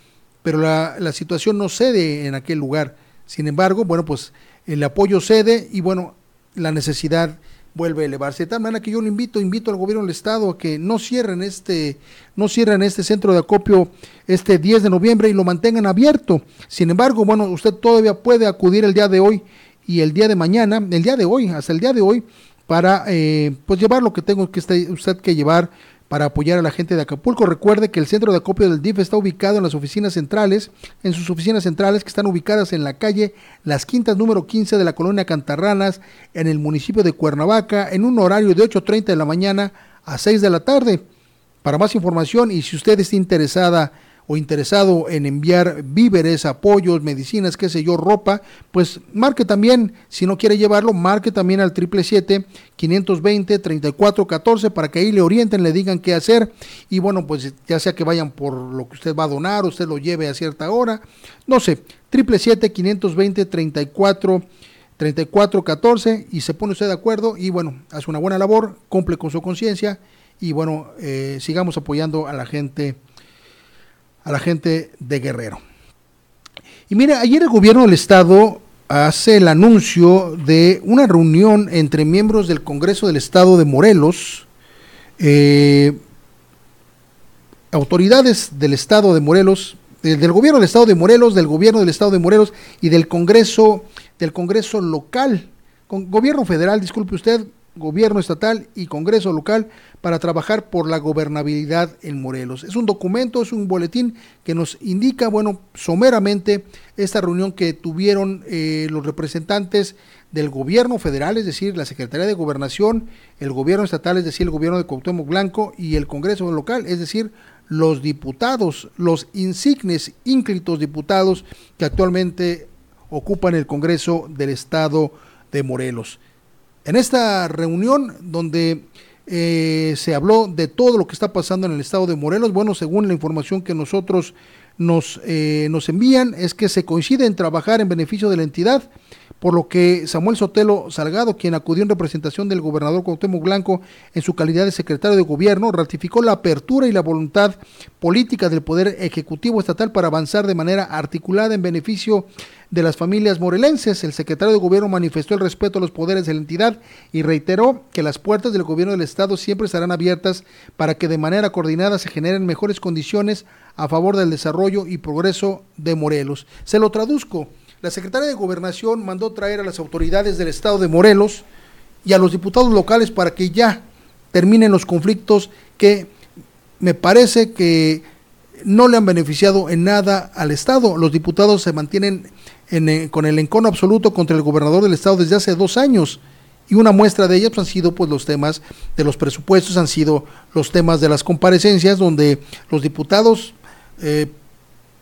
pero la, la situación no cede en aquel lugar. Sin embargo, bueno, pues el apoyo cede y bueno, la necesidad vuelve a elevarse. De tal manera que yo lo invito, invito al gobierno del estado a que no cierren este, no cierren este centro de acopio este 10 de noviembre y lo mantengan abierto. Sin embargo, bueno, usted todavía puede acudir el día de hoy y el día de mañana, el día de hoy, hasta el día de hoy, para eh, pues llevar lo que tengo que usted que llevar para apoyar a la gente de Acapulco. Recuerde que el centro de acopio del DIF está ubicado en las oficinas centrales, en sus oficinas centrales que están ubicadas en la calle Las Quintas número 15 de la colonia Cantarranas, en el municipio de Cuernavaca, en un horario de 8.30 de la mañana a 6 de la tarde. Para más información y si usted está interesada o interesado en enviar víveres, apoyos, medicinas, qué sé yo, ropa, pues marque también, si no quiere llevarlo, marque también al 777-520-3414 para que ahí le orienten, le digan qué hacer. Y bueno, pues ya sea que vayan por lo que usted va a donar, usted lo lleve a cierta hora, no sé, 777-520-34 3414 y se pone usted de acuerdo y bueno, hace una buena labor, cumple con su conciencia y bueno, eh, sigamos apoyando a la gente a la gente de Guerrero. Y mira, ayer el gobierno del estado hace el anuncio de una reunión entre miembros del Congreso del Estado de Morelos, eh, autoridades del Estado de Morelos, del gobierno del Estado de Morelos, del gobierno del Estado de Morelos y del Congreso, del Congreso local, con gobierno federal, disculpe usted, gobierno estatal y Congreso local para trabajar por la gobernabilidad en Morelos. Es un documento, es un boletín que nos indica, bueno, someramente esta reunión que tuvieron eh, los representantes del gobierno federal, es decir, la Secretaría de Gobernación, el gobierno estatal, es decir, el gobierno de Cuauhtémoc Blanco y el Congreso local, es decir, los diputados, los insignes, ínclitos diputados que actualmente ocupan el Congreso del Estado de Morelos. En esta reunión donde eh, se habló de todo lo que está pasando en el estado de Morelos, bueno, según la información que nosotros nos, eh, nos envían, es que se coincide en trabajar en beneficio de la entidad por lo que Samuel Sotelo Salgado, quien acudió en representación del gobernador Cuauhtémoc Blanco en su calidad de secretario de gobierno, ratificó la apertura y la voluntad política del Poder Ejecutivo Estatal para avanzar de manera articulada en beneficio de las familias morelenses. El secretario de gobierno manifestó el respeto a los poderes de la entidad y reiteró que las puertas del gobierno del Estado siempre estarán abiertas para que de manera coordinada se generen mejores condiciones a favor del desarrollo y progreso de Morelos. Se lo traduzco. La secretaria de Gobernación mandó traer a las autoridades del estado de Morelos y a los diputados locales para que ya terminen los conflictos que me parece que no le han beneficiado en nada al Estado. Los diputados se mantienen eh, con el encono absoluto contra el gobernador del Estado desde hace dos años. Y una muestra de ellas han sido pues los temas de los presupuestos, han sido los temas de las comparecencias, donde los diputados eh,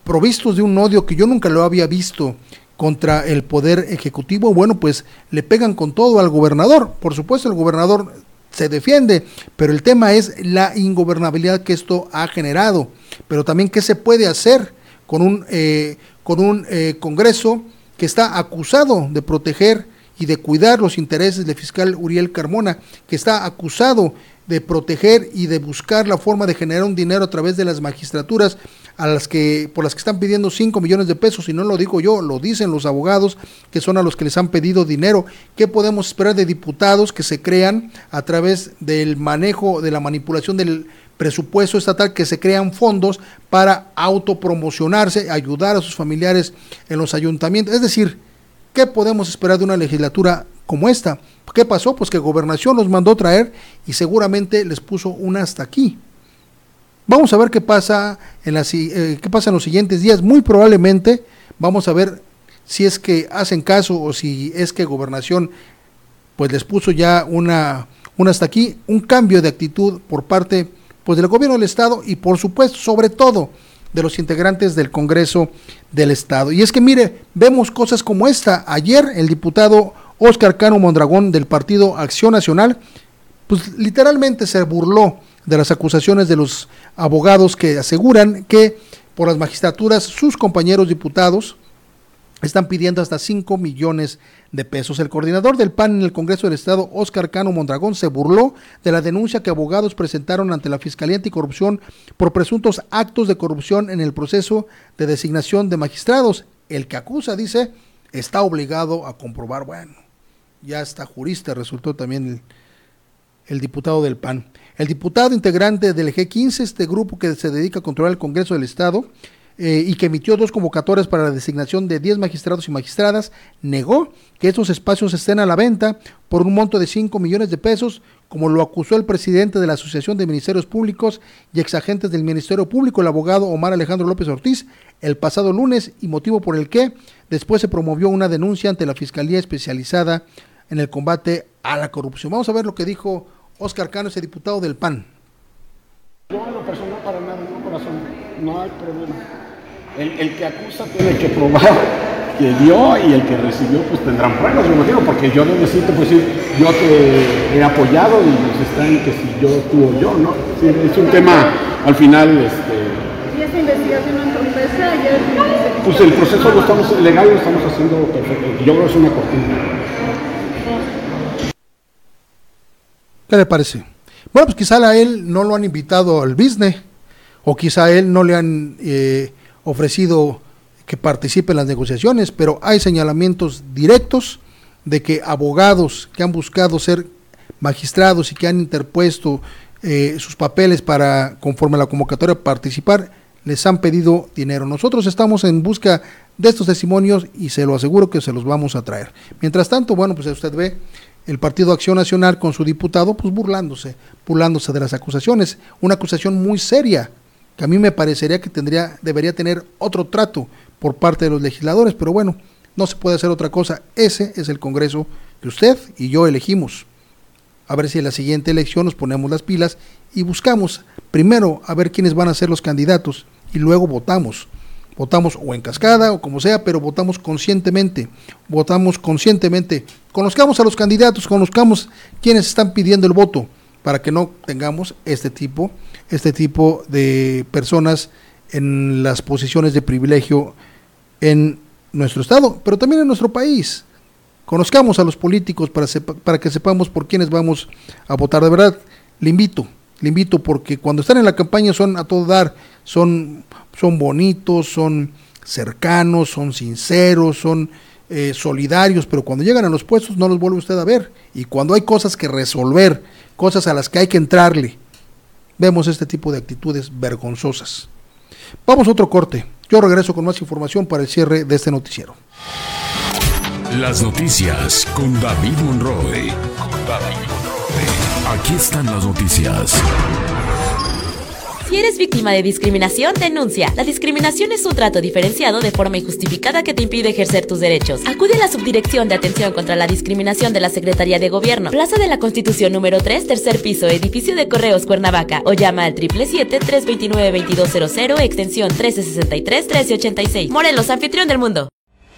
provistos de un odio que yo nunca lo había visto contra el poder ejecutivo, bueno, pues le pegan con todo al gobernador. Por supuesto, el gobernador se defiende, pero el tema es la ingobernabilidad que esto ha generado, pero también qué se puede hacer con un, eh, con un eh, Congreso que está acusado de proteger y de cuidar los intereses del fiscal Uriel Carmona, que está acusado de proteger y de buscar la forma de generar un dinero a través de las magistraturas a las que por las que están pidiendo 5 millones de pesos y no lo digo yo, lo dicen los abogados que son a los que les han pedido dinero. ¿Qué podemos esperar de diputados que se crean a través del manejo de la manipulación del presupuesto estatal que se crean fondos para autopromocionarse, ayudar a sus familiares en los ayuntamientos? Es decir, ¿qué podemos esperar de una legislatura como esta? ¿Qué pasó? Pues que Gobernación los mandó traer y seguramente les puso una hasta aquí. Vamos a ver qué pasa en las, eh, qué pasa en los siguientes días. Muy probablemente vamos a ver si es que hacen caso o si es que Gobernación pues les puso ya una, una hasta aquí, un cambio de actitud por parte pues del gobierno del estado y por supuesto, sobre todo de los integrantes del Congreso del Estado. Y es que mire, vemos cosas como esta. Ayer el diputado Oscar Cano Mondragón del Partido Acción Nacional, pues literalmente se burló de las acusaciones de los abogados que aseguran que por las magistraturas sus compañeros diputados están pidiendo hasta 5 millones de pesos. El coordinador del PAN en el Congreso del Estado, Oscar Cano Mondragón, se burló de la denuncia que abogados presentaron ante la Fiscalía Anticorrupción por presuntos actos de corrupción en el proceso de designación de magistrados. El que acusa, dice, está obligado a comprobar, bueno, ya está jurista, resultó también el, el diputado del PAN. El diputado integrante del G15, este grupo que se dedica a controlar el Congreso del Estado, eh, y que emitió dos convocatorias para la designación de 10 magistrados y magistradas, negó que estos espacios estén a la venta por un monto de 5 millones de pesos, como lo acusó el presidente de la Asociación de Ministerios Públicos y exagentes del Ministerio Público, el abogado Omar Alejandro López Ortiz, el pasado lunes, y motivo por el que después se promovió una denuncia ante la Fiscalía Especializada en el combate a la corrupción. Vamos a ver lo que dijo Oscar Cano, ese diputado del PAN.
No, lo personal para nada, no corazón, no hay problema. El, que acusa tiene que probar que dio y el que recibió pues tendrán pruebas, me imagino, porque yo no necesito pues decir, yo te he apoyado y pues está en que si yo tú o yo, ¿no? Sí, es un tema al final, este...
¿Y esta investigación no entorpece?
Pues el proceso lo estamos, legal lo estamos haciendo perfecto, yo creo que es una cortina.
¿Qué le parece? Bueno, pues quizá a él no lo han invitado al business, o quizá a él no le han eh, ofrecido que participe en las negociaciones, pero hay señalamientos directos de que abogados que han buscado ser magistrados y que han interpuesto eh, sus papeles para, conforme a la convocatoria, participar, les han pedido dinero. Nosotros estamos en busca de estos testimonios y se lo aseguro que se los vamos a traer. Mientras tanto, bueno, pues usted ve el Partido Acción Nacional con su diputado, pues burlándose, burlándose de las acusaciones, una acusación muy seria, que a mí me parecería que tendría, debería tener otro trato por parte de los legisladores, pero bueno, no se puede hacer otra cosa. Ese es el Congreso que usted y yo elegimos. A ver si en la siguiente elección nos ponemos las pilas y buscamos primero a ver quiénes van a ser los candidatos y luego votamos votamos o en cascada o como sea, pero votamos conscientemente, votamos conscientemente, conozcamos a los candidatos, conozcamos quienes están pidiendo el voto para que no tengamos este tipo, este tipo de personas en las posiciones de privilegio en nuestro estado, pero también en nuestro país. Conozcamos a los políticos para, para que sepamos por quiénes vamos a votar. De verdad, le invito, le invito porque cuando están en la campaña son a todo dar, son son bonitos, son cercanos, son sinceros, son eh, solidarios, pero cuando llegan a los puestos no los vuelve usted a ver. Y cuando hay cosas que resolver, cosas a las que hay que entrarle, vemos este tipo de actitudes vergonzosas. Vamos a otro corte. Yo regreso con más información para el cierre de este noticiero.
Las noticias con David Monroe. Con David. Aquí están las noticias.
Si eres víctima de discriminación, denuncia. La discriminación es un trato diferenciado de forma injustificada que te impide ejercer tus derechos. Acude a la Subdirección de Atención contra la Discriminación de la Secretaría de Gobierno, Plaza de la Constitución número 3, tercer piso, edificio de Correos Cuernavaca, o llama al 777-329-2200, extensión 1363-1386. Morelos, anfitrión del mundo.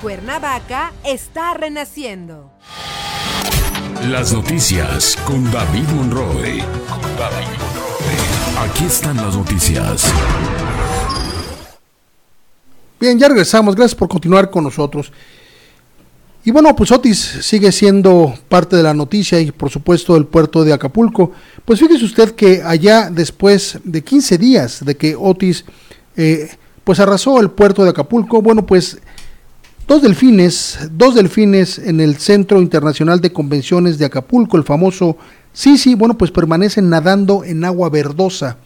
Cuernavaca está renaciendo.
Las noticias con David Monroe. Con David Monroe. Aquí están las noticias.
Bien, ya regresamos. Gracias por continuar con nosotros. Y bueno, pues Otis sigue siendo parte de la noticia y por supuesto el puerto de Acapulco. Pues fíjese usted que allá después de 15 días de que Otis eh, pues arrasó el puerto de Acapulco, bueno pues Dos delfines, dos delfines en el Centro Internacional de Convenciones de Acapulco, el famoso Sisi, bueno, pues permanecen nadando en agua verdosa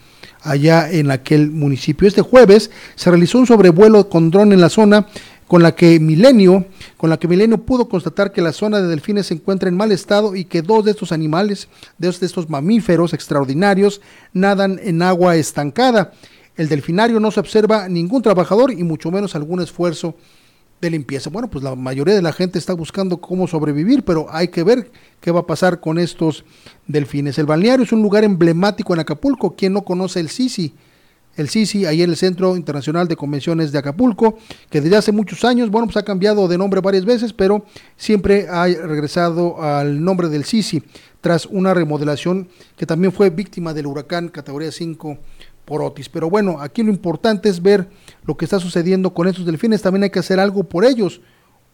allá en aquel municipio. Este jueves se realizó un sobrevuelo con dron en la zona con la que Milenio, con la que Milenio pudo constatar que la zona de delfines se encuentra en mal estado y que dos de estos animales, dos de estos mamíferos extraordinarios, nadan en agua estancada. El delfinario no se observa ningún trabajador y mucho menos algún esfuerzo de limpieza. Bueno, pues la mayoría de la gente está buscando cómo sobrevivir, pero hay que ver qué va a pasar con estos delfines. El balneario es un lugar emblemático en Acapulco. ¿Quién no conoce el Sisi? El Sisi, ahí en el Centro Internacional de Convenciones de Acapulco, que desde hace muchos años, bueno, pues ha cambiado de nombre varias veces, pero siempre ha regresado al nombre del Sisi, tras una remodelación que también fue víctima del huracán categoría 5 por Otis. Pero bueno, aquí lo importante es ver lo que está sucediendo con estos delfines. También hay que hacer algo por ellos.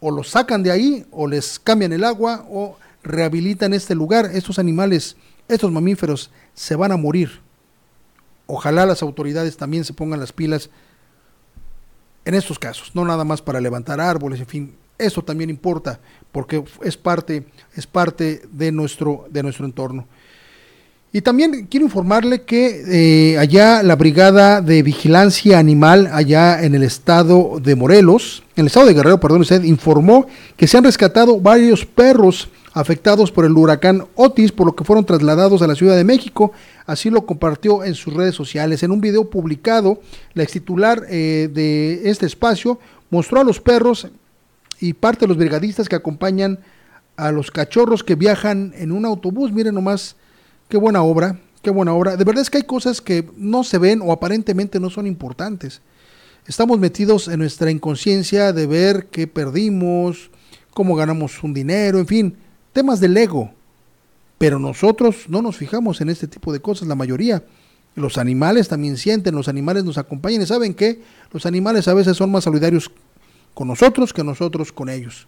O los sacan de ahí, o les cambian el agua, o rehabilitan este lugar. Estos animales, estos mamíferos, se van a morir. Ojalá las autoridades también se pongan las pilas en estos casos, no nada más para levantar árboles, en fin, eso también importa porque es parte, es parte de nuestro, de nuestro entorno. Y también quiero informarle que eh, allá la Brigada de Vigilancia Animal, allá en el estado de Morelos, en el estado de Guerrero, perdón usted, informó que se han rescatado varios perros afectados por el huracán Otis, por lo que fueron trasladados a la Ciudad de México. Así lo compartió en sus redes sociales. En un video publicado, la ex titular eh, de este espacio mostró a los perros y parte de los brigadistas que acompañan a los cachorros que viajan en un autobús. Miren nomás Qué buena obra, qué buena obra. De verdad es que hay cosas que no se ven o aparentemente no son importantes. Estamos metidos en nuestra inconsciencia de ver qué perdimos, cómo ganamos un dinero, en fin, temas del ego. Pero nosotros no nos fijamos en este tipo de cosas, la mayoría. Los animales también sienten, los animales nos acompañan y saben que los animales a veces son más solidarios con nosotros que nosotros con ellos.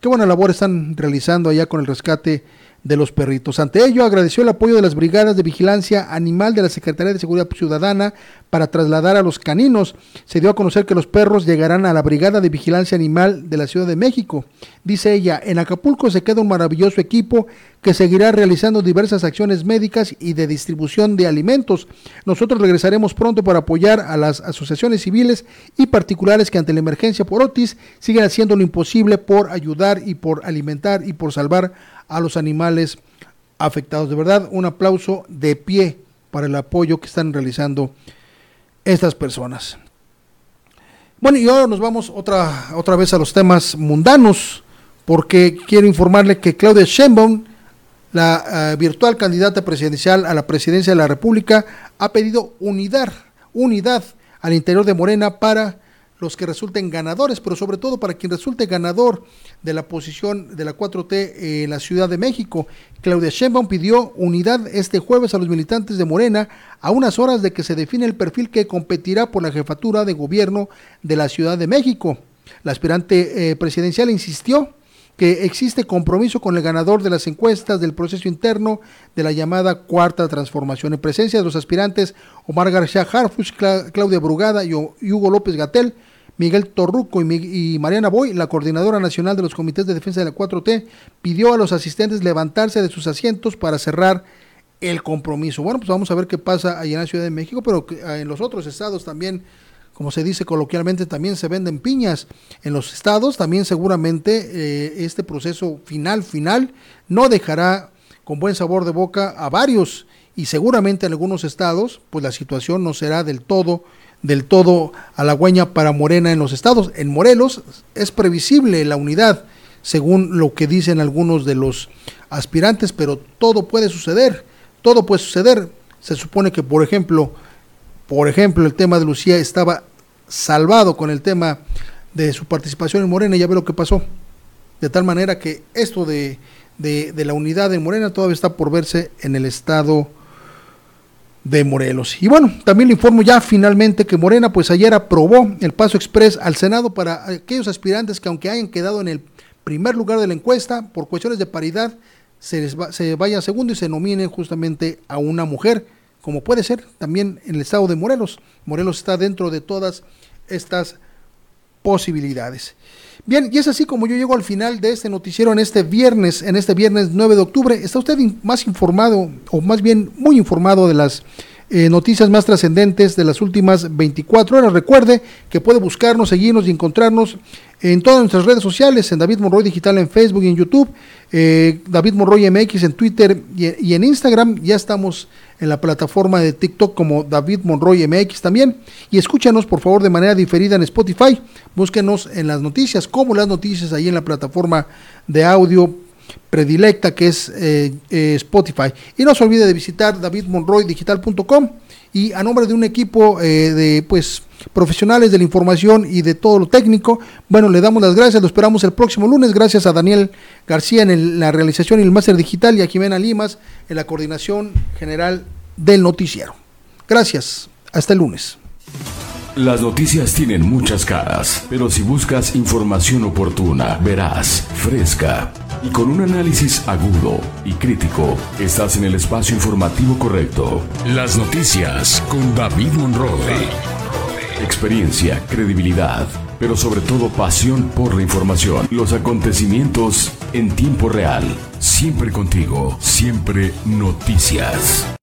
Qué buena labor están realizando allá con el rescate de los perritos. Ante ello, agradeció el apoyo de las brigadas de vigilancia animal de la Secretaría de Seguridad Ciudadana para trasladar a los caninos. Se dio a conocer que los perros llegarán a la Brigada de Vigilancia Animal de la Ciudad de México. Dice ella, en Acapulco se queda un maravilloso equipo que seguirá realizando diversas acciones médicas y de distribución de alimentos. Nosotros regresaremos pronto para apoyar a las asociaciones civiles y particulares que ante la emergencia por Otis siguen haciendo lo imposible por ayudar y por alimentar y por salvar a los animales afectados. De verdad, un aplauso de pie para el apoyo que están realizando estas personas. Bueno, y ahora nos vamos otra, otra vez a los temas mundanos, porque quiero informarle que Claudia Sheinbaum, la eh, virtual candidata presidencial a la presidencia de la República, ha pedido unidad, unidad al interior de Morena para los que resulten ganadores, pero sobre todo para quien resulte ganador de la posición de la 4T en la Ciudad de México. Claudia Sheinbaum pidió unidad este jueves a los militantes de Morena a unas horas de que se define el perfil que competirá por la jefatura de gobierno de la Ciudad de México. La aspirante eh, presidencial insistió que existe compromiso con el ganador de las encuestas del proceso interno de la llamada cuarta transformación. En presencia de los aspirantes Omar García Harfuch, Claudia Brugada y Hugo López Gatel, Miguel Torruco y, Mariana Boy, la coordinadora nacional de los comités de defensa de la 4T, pidió a los asistentes levantarse de sus asientos para cerrar el compromiso. Bueno, pues vamos a ver qué pasa allá en la Ciudad de México, pero ah, en los otros estados también, como se dice coloquialmente, también se venden piñas. En los estados también seguramente eh, este proceso final, final, no dejará con buen sabor de boca a varios y seguramente en algunos estados, pues la situación no será del todo del todo halagüeña para Morena en los estados. En Morelos es previsible la unidad, según lo que dicen algunos de los aspirantes, pero todo puede suceder, todo puede suceder. Se supone que, por ejemplo, por ejemplo, el tema de Lucía estaba salvado con el tema de su participación en Morena y ya ve lo que pasó. De tal manera que esto de, de, de la unidad en Morena todavía está por verse en el estado de Morelos. Y bueno, también le informo ya finalmente que Morena pues ayer aprobó el paso express al Senado para aquellos aspirantes que aunque hayan quedado en el primer lugar de la encuesta por cuestiones de paridad se, les se vaya a segundo y se nominen justamente a una mujer, como puede ser también en el estado de Morelos. Morelos está dentro de todas estas posibilidades. Bien, y es así como yo llego al final de este noticiero en este viernes, en este viernes 9 de octubre. ¿Está usted más informado, o más bien muy informado de las eh, noticias más trascendentes de las últimas 24 horas? Recuerde que puede buscarnos, seguirnos y encontrarnos en todas nuestras redes sociales, en David Monroy Digital en Facebook y en YouTube, eh, David Monroy MX en Twitter y, y en Instagram. Ya estamos en la plataforma de TikTok como David Monroy MX también. Y escúchanos por favor de manera diferida en Spotify. Búsquenos en las noticias, como las noticias ahí en la plataforma de audio predilecta que es eh, eh, Spotify. Y no se olvide de visitar davidmonroydigital.com y a nombre de un equipo eh, de pues profesionales de la información y de todo lo técnico, bueno, le damos las gracias, lo esperamos el próximo lunes, gracias a Daniel García en la realización y el máster digital y a Jimena Limas en la coordinación general del noticiero. Gracias, hasta el lunes.
Las noticias tienen muchas caras, pero si buscas información oportuna, verás, fresca y con un análisis agudo y crítico, estás en el espacio informativo correcto. Las noticias con David Monroe. Experiencia, credibilidad, pero sobre todo pasión por la información. Los acontecimientos en tiempo real. Siempre contigo, siempre noticias.